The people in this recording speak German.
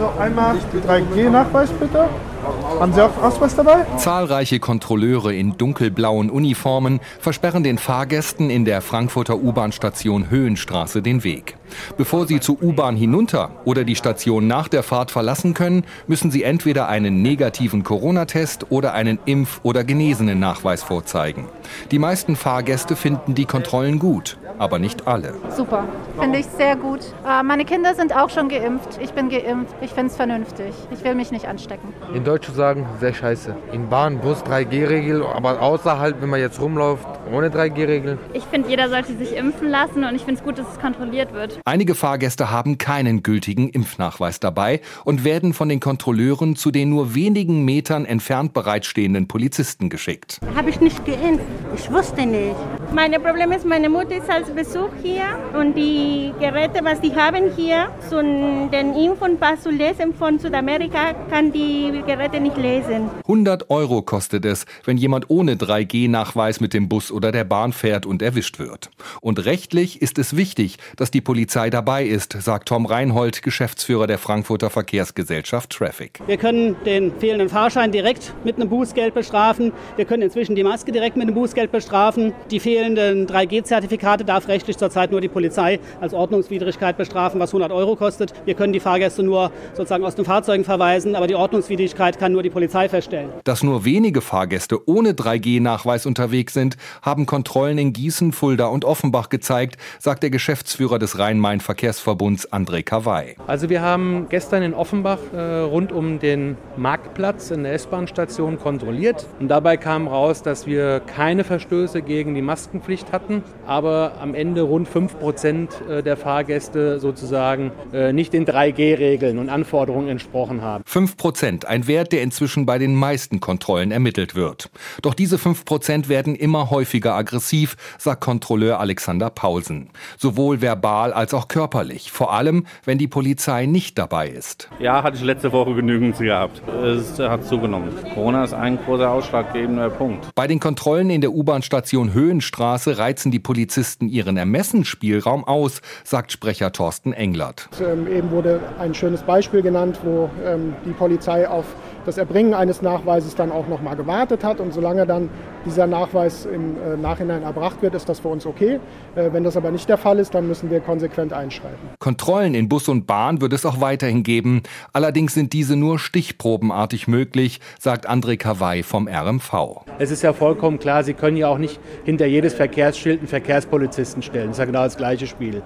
So, einmal 3G-Nachweis bitte. Haben Sie auch Ausweis dabei? Zahlreiche Kontrolleure in dunkelblauen Uniformen versperren den Fahrgästen in der Frankfurter U-Bahn-Station Höhenstraße den Weg. Bevor sie zur U-Bahn hinunter oder die Station nach der Fahrt verlassen können, müssen sie entweder einen negativen Corona-Test oder einen Impf- oder Genesenen-Nachweis vorzeigen. Die meisten Fahrgäste finden die Kontrollen gut, aber nicht alle. Super, finde ich sehr gut. Äh, meine Kinder sind auch schon geimpft. Ich bin geimpft. Ich finde es vernünftig. Ich will mich nicht anstecken. In Deutsch zu sagen, sehr scheiße. In Bahn, Bus 3G-Regel, aber außerhalb, wenn man jetzt rumläuft, ohne 3G-Regel. Ich finde, jeder sollte sich impfen lassen und ich finde es gut, dass es kontrolliert wird. Einige Fahrgäste haben keinen gültigen Impfnachweis dabei und werden von den Kontrolleuren zu den nur wenigen Metern entfernt bereitstehenden Polizisten geschickt. Habe ich nicht geimpft. Ich wusste nicht. Mein Problem ist, meine Mutter ist als Besuch hier und die Geräte, was die haben hier, so den Impf- und Pass zu lesen von Südamerika, kann die Geräte nicht lesen. 100 Euro kostet es, wenn jemand ohne 3G-Nachweis mit dem Bus oder der Bahn fährt und erwischt wird. Und rechtlich ist es wichtig, dass die Polizei dabei ist, sagt Tom Reinhold, Geschäftsführer der Frankfurter Verkehrsgesellschaft Traffic. Wir können den fehlenden Fahrschein direkt mit einem Bußgeld bestrafen. Wir können inzwischen die Maske direkt mit einem Bußgeld bestrafen. Die fehlenden 3G-Zertifikate darf rechtlich zurzeit nur die Polizei als Ordnungswidrigkeit bestrafen, was 100 Euro kostet. Wir können die Fahrgäste nur sozusagen aus den Fahrzeugen verweisen, aber die Ordnungswidrigkeit kann nur die Polizei feststellen. Dass nur wenige Fahrgäste ohne 3G-Nachweis unterwegs sind, haben Kontrollen in Gießen, Fulda und Offenbach gezeigt, sagt der Geschäftsführer des Rhein-Main-Verkehrsverbunds André Kawai. Also wir haben gestern in Offenbach äh, rund um den Marktplatz in der S-Bahn-Station kontrolliert und dabei kam raus, dass wir keine Verstöße gegen die Maskenpflicht hatten, aber am Ende rund 5 Prozent äh, der Fahrgäste sozusagen äh, nicht den 3G-Regeln und Anforderungen entsprochen haben. 5 Prozent, ein Wert, der inzwischen bei den meisten Kontrollen ermittelt wird. Doch diese 5 Prozent werden immer häufiger aggressiv, sagt Kontrolleur Alexander Paulsen. Sowohl verbal als auch körperlich. Vor allem, wenn die Polizei nicht dabei ist. Ja, hatte ich letzte Woche genügend gehabt. Es hat zugenommen. Corona ist ein großer ausschlaggebender Punkt. Bei den Kontrollen in der U-Bahn-Station Höhenstraße reizen die Polizisten ihren Ermessensspielraum aus, sagt Sprecher Thorsten Englert. Ähm, eben wurde ein schönes Beispiel genannt, wo ähm, die Polizei auf das Erbringen eines Nachweises dann auch noch mal gewartet hat. Und solange dann dieser Nachweis im äh, Nachhinein erbracht wird, ist das für uns okay. Äh, wenn das aber nicht der Fall ist, dann müssen wir konsequent einschreiten. Kontrollen in Bus und Bahn wird es auch weiterhin geben. Allerdings sind diese nur stichprobenartig möglich, sagt André Kawai vom RMV. Es ist ja vollkommen klar, Sie können ja auch nicht hinter jedes Verkehrsschild einen Verkehrspolizisten stellen. Das ist ja genau das gleiche Spiel.